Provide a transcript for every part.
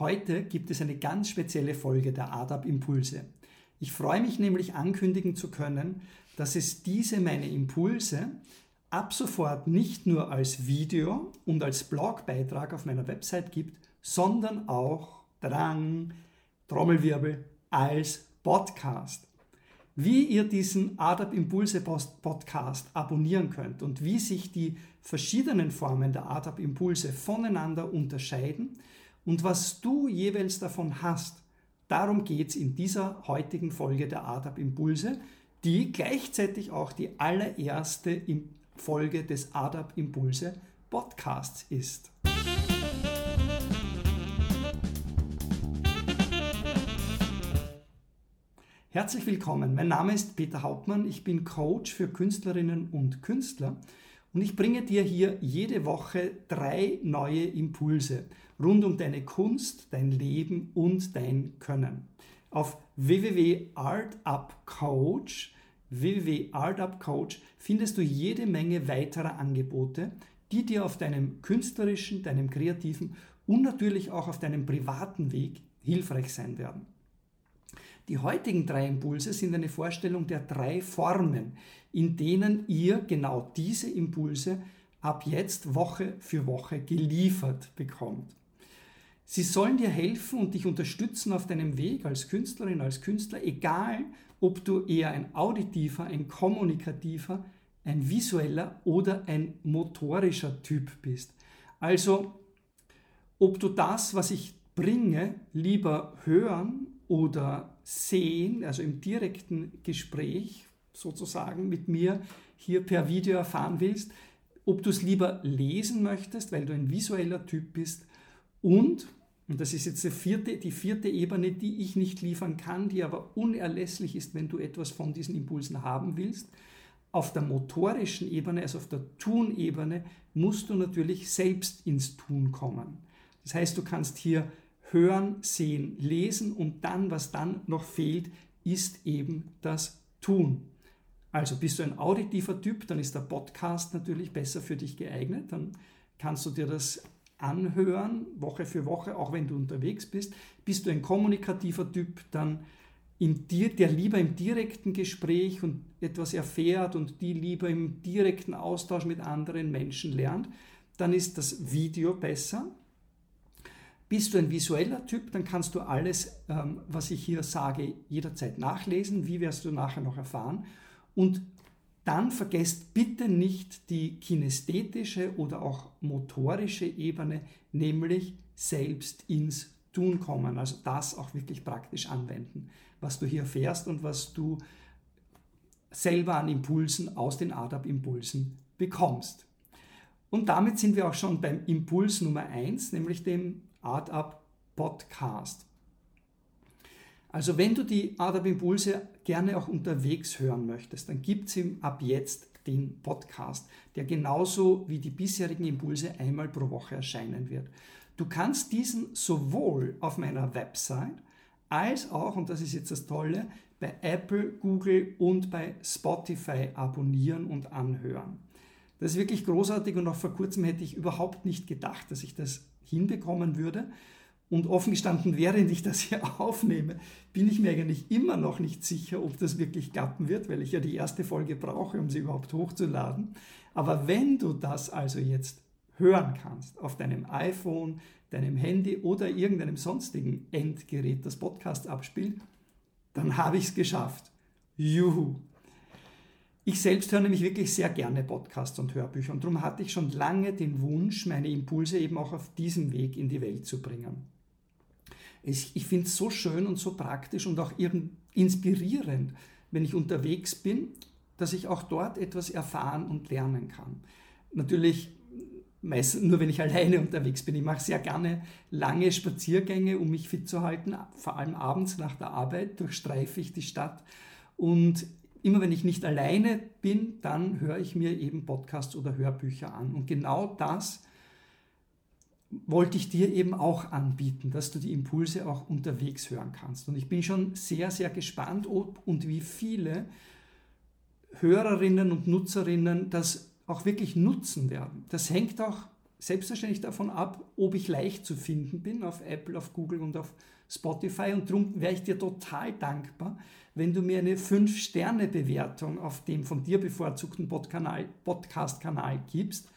Heute gibt es eine ganz spezielle Folge der ADAP Impulse. Ich freue mich nämlich ankündigen zu können, dass es diese meine Impulse ab sofort nicht nur als Video und als Blogbeitrag auf meiner Website gibt, sondern auch, Drang, Trommelwirbel, als Podcast. Wie ihr diesen ADAP Impulse Podcast abonnieren könnt und wie sich die verschiedenen Formen der ADAP Impulse voneinander unterscheiden und was du jeweils davon hast, darum geht es in dieser heutigen Folge der ADAP Impulse, die gleichzeitig auch die allererste Folge des ADAP Impulse Podcasts ist. Herzlich willkommen, mein Name ist Peter Hauptmann, ich bin Coach für Künstlerinnen und Künstler. Und ich bringe dir hier jede Woche drei neue Impulse rund um deine Kunst, dein Leben und dein Können. Auf www.artupcoach www.artupcoach findest du jede Menge weiterer Angebote, die dir auf deinem künstlerischen, deinem kreativen und natürlich auch auf deinem privaten Weg hilfreich sein werden. Die heutigen drei Impulse sind eine Vorstellung der drei Formen, in denen ihr genau diese Impulse ab jetzt Woche für Woche geliefert bekommt. Sie sollen dir helfen und dich unterstützen auf deinem Weg als Künstlerin, als Künstler, egal ob du eher ein auditiver, ein kommunikativer, ein visueller oder ein motorischer Typ bist. Also, ob du das, was ich bringe, lieber hören oder sehen, also im direkten Gespräch sozusagen mit mir hier per Video erfahren willst, ob du es lieber lesen möchtest, weil du ein visueller Typ bist und, und das ist jetzt die vierte, die vierte Ebene, die ich nicht liefern kann, die aber unerlässlich ist, wenn du etwas von diesen Impulsen haben willst, auf der motorischen Ebene, also auf der Tun-Ebene, musst du natürlich selbst ins Tun kommen. Das heißt, du kannst hier hören, sehen, lesen und dann, was dann noch fehlt, ist eben das Tun. Also bist du ein auditiver Typ, dann ist der Podcast natürlich besser für dich geeignet. Dann kannst du dir das anhören, Woche für Woche, auch wenn du unterwegs bist. Bist du ein kommunikativer Typ, dann dir, der lieber im direkten Gespräch und etwas erfährt und die lieber im direkten Austausch mit anderen Menschen lernt, dann ist das Video besser. Bist du ein visueller Typ, dann kannst du alles, ähm, was ich hier sage, jederzeit nachlesen. Wie wirst du nachher noch erfahren? Und dann vergesst bitte nicht die kinästhetische oder auch motorische Ebene, nämlich selbst ins Tun kommen. Also das auch wirklich praktisch anwenden, was du hier fährst und was du selber an Impulsen aus den ADAP-Impulsen bekommst. Und damit sind wir auch schon beim Impuls Nummer 1, nämlich dem Up Podcast. Also wenn du die Art Impulse gerne auch unterwegs hören möchtest, dann gibt es ab jetzt den Podcast, der genauso wie die bisherigen Impulse einmal pro Woche erscheinen wird. Du kannst diesen sowohl auf meiner Website als auch, und das ist jetzt das Tolle, bei Apple, Google und bei Spotify abonnieren und anhören. Das ist wirklich großartig und auch vor kurzem hätte ich überhaupt nicht gedacht, dass ich das hinbekommen würde. Und offen gestanden, während ich das hier aufnehme, bin ich mir eigentlich immer noch nicht sicher, ob das wirklich klappen wird, weil ich ja die erste Folge brauche, um sie überhaupt hochzuladen. Aber wenn du das also jetzt hören kannst auf deinem iPhone, deinem Handy oder irgendeinem sonstigen Endgerät, das Podcast abspielt, dann habe ich es geschafft. Juhu! Ich selbst höre nämlich wirklich sehr gerne Podcasts und Hörbücher und darum hatte ich schon lange den Wunsch, meine Impulse eben auch auf diesem Weg in die Welt zu bringen. Ich, ich finde es so schön und so praktisch und auch inspirierend, wenn ich unterwegs bin, dass ich auch dort etwas erfahren und lernen kann. Natürlich meistens nur, wenn ich alleine unterwegs bin. Ich mache sehr gerne lange Spaziergänge, um mich fit zu halten. Vor allem abends nach der Arbeit durchstreife ich die Stadt und immer wenn ich nicht alleine bin, dann höre ich mir eben Podcasts oder Hörbücher an. Und genau das wollte ich dir eben auch anbieten, dass du die Impulse auch unterwegs hören kannst. Und ich bin schon sehr, sehr gespannt, ob und wie viele Hörerinnen und Nutzerinnen das auch wirklich nutzen werden. Das hängt auch selbstverständlich davon ab, ob ich leicht zu finden bin auf Apple, auf Google und auf Spotify. Und darum wäre ich dir total dankbar, wenn du mir eine 5-Sterne-Bewertung auf dem von dir bevorzugten Podcast-Kanal gibst,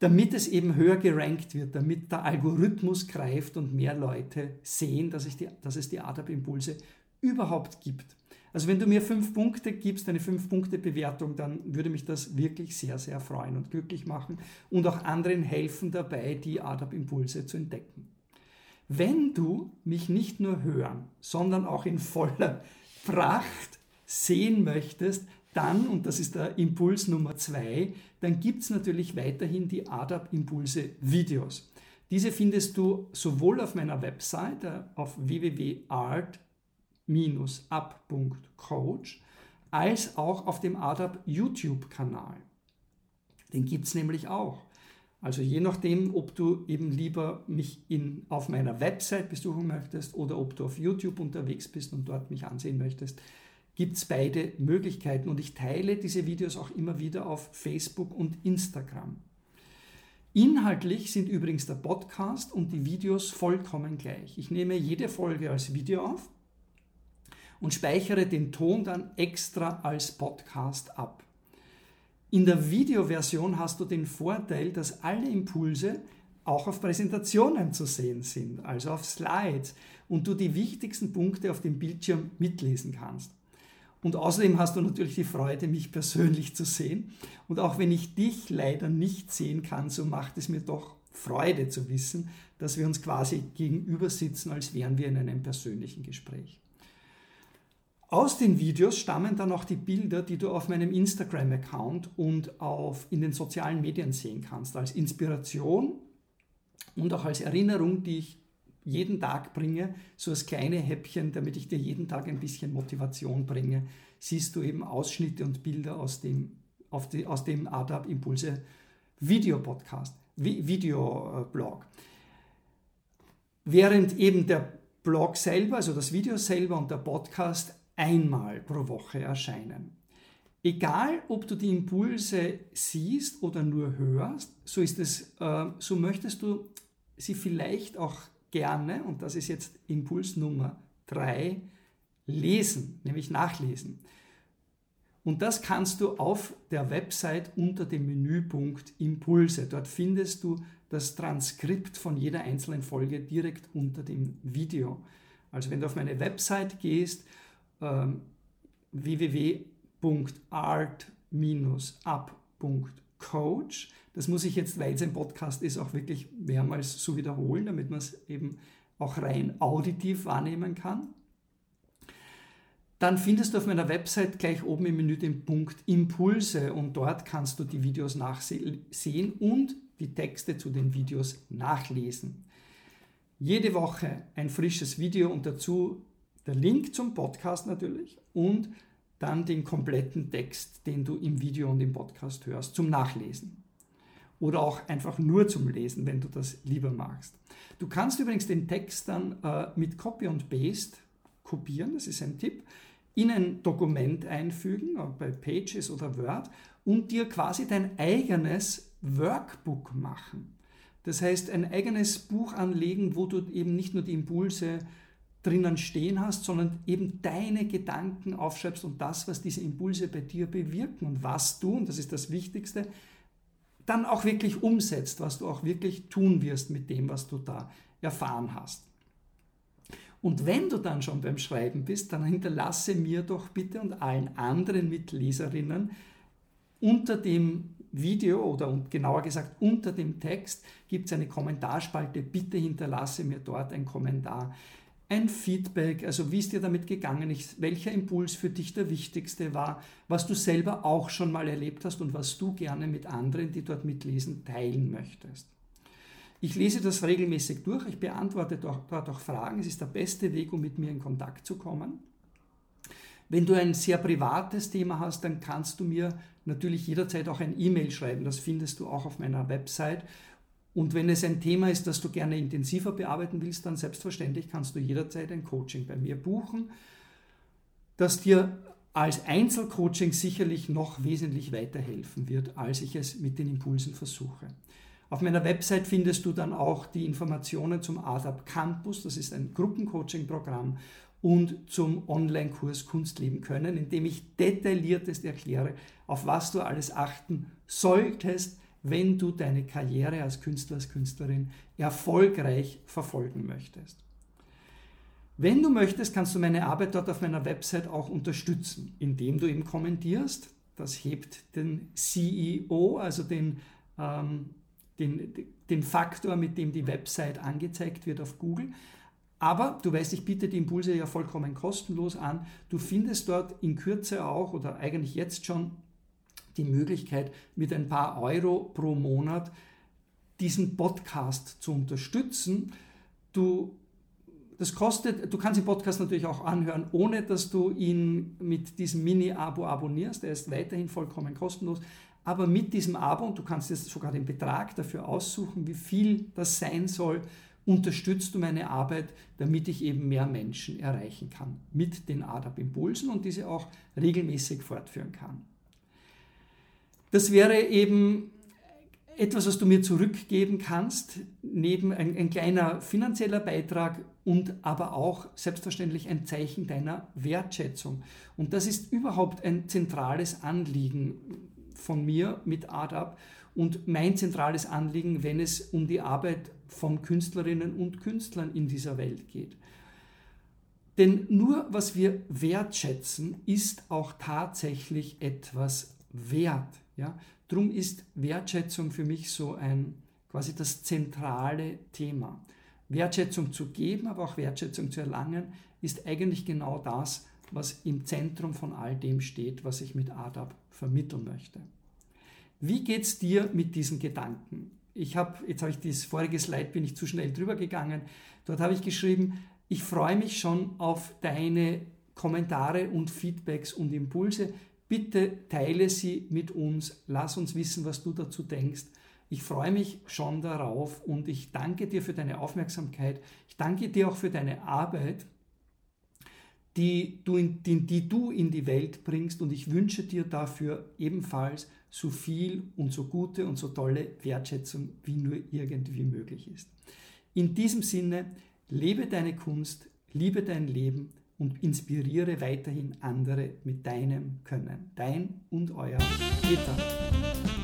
damit es eben höher gerankt wird, damit der Algorithmus greift und mehr Leute sehen, dass, ich die, dass es die ADAP-Impulse überhaupt gibt. Also wenn du mir fünf Punkte gibst, eine fünf Punkte Bewertung, dann würde mich das wirklich sehr, sehr freuen und glücklich machen und auch anderen helfen dabei, die ADAP-Impulse zu entdecken. Wenn du mich nicht nur hören, sondern auch in voller Pracht sehen möchtest, dann, und das ist der Impuls Nummer zwei, dann gibt es natürlich weiterhin die ADAP-Impulse Videos. Diese findest du sowohl auf meiner Website auf www.art up.coach als auch auf dem ADAP YouTube-Kanal. Den gibt es nämlich auch. Also je nachdem, ob du eben lieber mich in, auf meiner Website besuchen möchtest oder ob du auf YouTube unterwegs bist und dort mich ansehen möchtest, gibt es beide Möglichkeiten. Und ich teile diese Videos auch immer wieder auf Facebook und Instagram. Inhaltlich sind übrigens der Podcast und die Videos vollkommen gleich. Ich nehme jede Folge als Video auf und speichere den Ton dann extra als Podcast ab. In der Videoversion hast du den Vorteil, dass alle Impulse auch auf Präsentationen zu sehen sind, also auf Slides, und du die wichtigsten Punkte auf dem Bildschirm mitlesen kannst. Und außerdem hast du natürlich die Freude, mich persönlich zu sehen. Und auch wenn ich dich leider nicht sehen kann, so macht es mir doch Freude zu wissen, dass wir uns quasi gegenüber sitzen, als wären wir in einem persönlichen Gespräch. Aus den Videos stammen dann auch die Bilder, die du auf meinem Instagram-Account und auf, in den sozialen Medien sehen kannst, als Inspiration und auch als Erinnerung, die ich jeden Tag bringe, so als kleine Häppchen, damit ich dir jeden Tag ein bisschen Motivation bringe, siehst du eben Ausschnitte und Bilder aus dem, die, aus dem ADAP Impulse Videopodcast, Videoblog. Während eben der Blog selber, also das Video selber und der Podcast einmal pro Woche erscheinen. Egal, ob du die Impulse siehst oder nur hörst, so ist es, äh, so möchtest du sie vielleicht auch gerne, und das ist jetzt Impuls Nummer drei, lesen, nämlich nachlesen. Und das kannst du auf der Website unter dem Menüpunkt Impulse. Dort findest du das Transkript von jeder einzelnen Folge direkt unter dem Video. Also wenn du auf meine Website gehst ähm, www.art-up.coach. Das muss ich jetzt, weil es ein Podcast ist, auch wirklich mehrmals so wiederholen, damit man es eben auch rein auditiv wahrnehmen kann. Dann findest du auf meiner Website gleich oben im Menü den Punkt Impulse und dort kannst du die Videos nachsehen und die Texte zu den Videos nachlesen. Jede Woche ein frisches Video und dazu der Link zum Podcast natürlich und dann den kompletten Text, den du im Video und im Podcast hörst, zum Nachlesen. Oder auch einfach nur zum Lesen, wenn du das lieber magst. Du kannst übrigens den Text dann äh, mit Copy und Paste kopieren, das ist ein Tipp, in ein Dokument einfügen, bei Pages oder Word, und dir quasi dein eigenes Workbook machen. Das heißt, ein eigenes Buch anlegen, wo du eben nicht nur die Impulse drinnen stehen hast, sondern eben deine Gedanken aufschreibst und das, was diese Impulse bei dir bewirken und was du, und das ist das Wichtigste, dann auch wirklich umsetzt, was du auch wirklich tun wirst mit dem, was du da erfahren hast. Und wenn du dann schon beim Schreiben bist, dann hinterlasse mir doch bitte und allen anderen Mitleserinnen unter dem Video oder genauer gesagt unter dem Text gibt es eine Kommentarspalte. Bitte hinterlasse mir dort einen Kommentar ein Feedback, also wie es dir damit gegangen? Ist, welcher Impuls für dich der wichtigste war, was du selber auch schon mal erlebt hast und was du gerne mit anderen, die dort mitlesen, teilen möchtest. Ich lese das regelmäßig durch, ich beantworte dort auch Fragen, es ist der beste Weg, um mit mir in Kontakt zu kommen. Wenn du ein sehr privates Thema hast, dann kannst du mir natürlich jederzeit auch ein E-Mail schreiben, das findest du auch auf meiner Website und wenn es ein Thema ist, das du gerne intensiver bearbeiten willst, dann selbstverständlich kannst du jederzeit ein Coaching bei mir buchen, das dir als Einzelcoaching sicherlich noch wesentlich weiterhelfen wird, als ich es mit den Impulsen versuche. Auf meiner Website findest du dann auch die Informationen zum ADAP Campus, das ist ein Gruppencoaching-Programm, und zum Online-Kurs Kunstleben können, in dem ich detailliertest erkläre, auf was du alles achten solltest, wenn du deine Karriere als Künstler, als Künstlerin erfolgreich verfolgen möchtest. Wenn du möchtest, kannst du meine Arbeit dort auf meiner Website auch unterstützen, indem du eben kommentierst. Das hebt den CEO, also den, ähm, den, den Faktor, mit dem die Website angezeigt wird auf Google. Aber du weißt, ich biete die Impulse ja vollkommen kostenlos an. Du findest dort in Kürze auch oder eigentlich jetzt schon die Möglichkeit, mit ein paar Euro pro Monat diesen Podcast zu unterstützen. Du, das kostet, du kannst den Podcast natürlich auch anhören, ohne dass du ihn mit diesem Mini-Abo abonnierst. Er ist weiterhin vollkommen kostenlos. Aber mit diesem Abo, und du kannst jetzt sogar den Betrag dafür aussuchen, wie viel das sein soll, unterstützt du meine Arbeit, damit ich eben mehr Menschen erreichen kann mit den ADAP-Impulsen und diese auch regelmäßig fortführen kann. Das wäre eben etwas, was du mir zurückgeben kannst, neben ein, ein, kleiner finanzieller Beitrag und aber auch selbstverständlich ein Zeichen deiner Wertschätzung. Und das ist überhaupt ein zentrales Anliegen von mir mit ADAP und mein zentrales Anliegen, wenn es um die Arbeit von Künstlerinnen und Künstlern in dieser Welt geht. Denn nur was wir wertschätzen, ist auch tatsächlich etwas wert. Ja? Drum ist Wertschätzung für mich so ein quasi das zentrale Thema. Wertschätzung zu geben, aber auch Wertschätzung zu erlangen, ist eigentlich genau das, was im Zentrum von all dem steht, was ich mit ADAP vermitteln möchte. Wie geht es dir mit diesen Gedanken? Ich habe, jetzt habe ich das vorige Slide, bin ich zu schnell drüber gegangen. Dort habe ich geschrieben, ich freue mich schon auf deine Kommentare und Feedbacks und Impulse. Bitte teile sie mit uns, lass uns wissen, was du dazu denkst. Ich freue mich schon darauf und ich danke dir für deine Aufmerksamkeit. Ich danke dir auch für deine Arbeit, die du in die, die du in die Welt bringst und ich wünsche dir dafür ebenfalls so viel und so gute und so tolle Wertschätzung wie nur irgendwie möglich ist. In diesem Sinne, lebe deine Kunst, liebe dein Leben und inspiriere weiterhin andere mit deinem Können. Dein und euer Peter.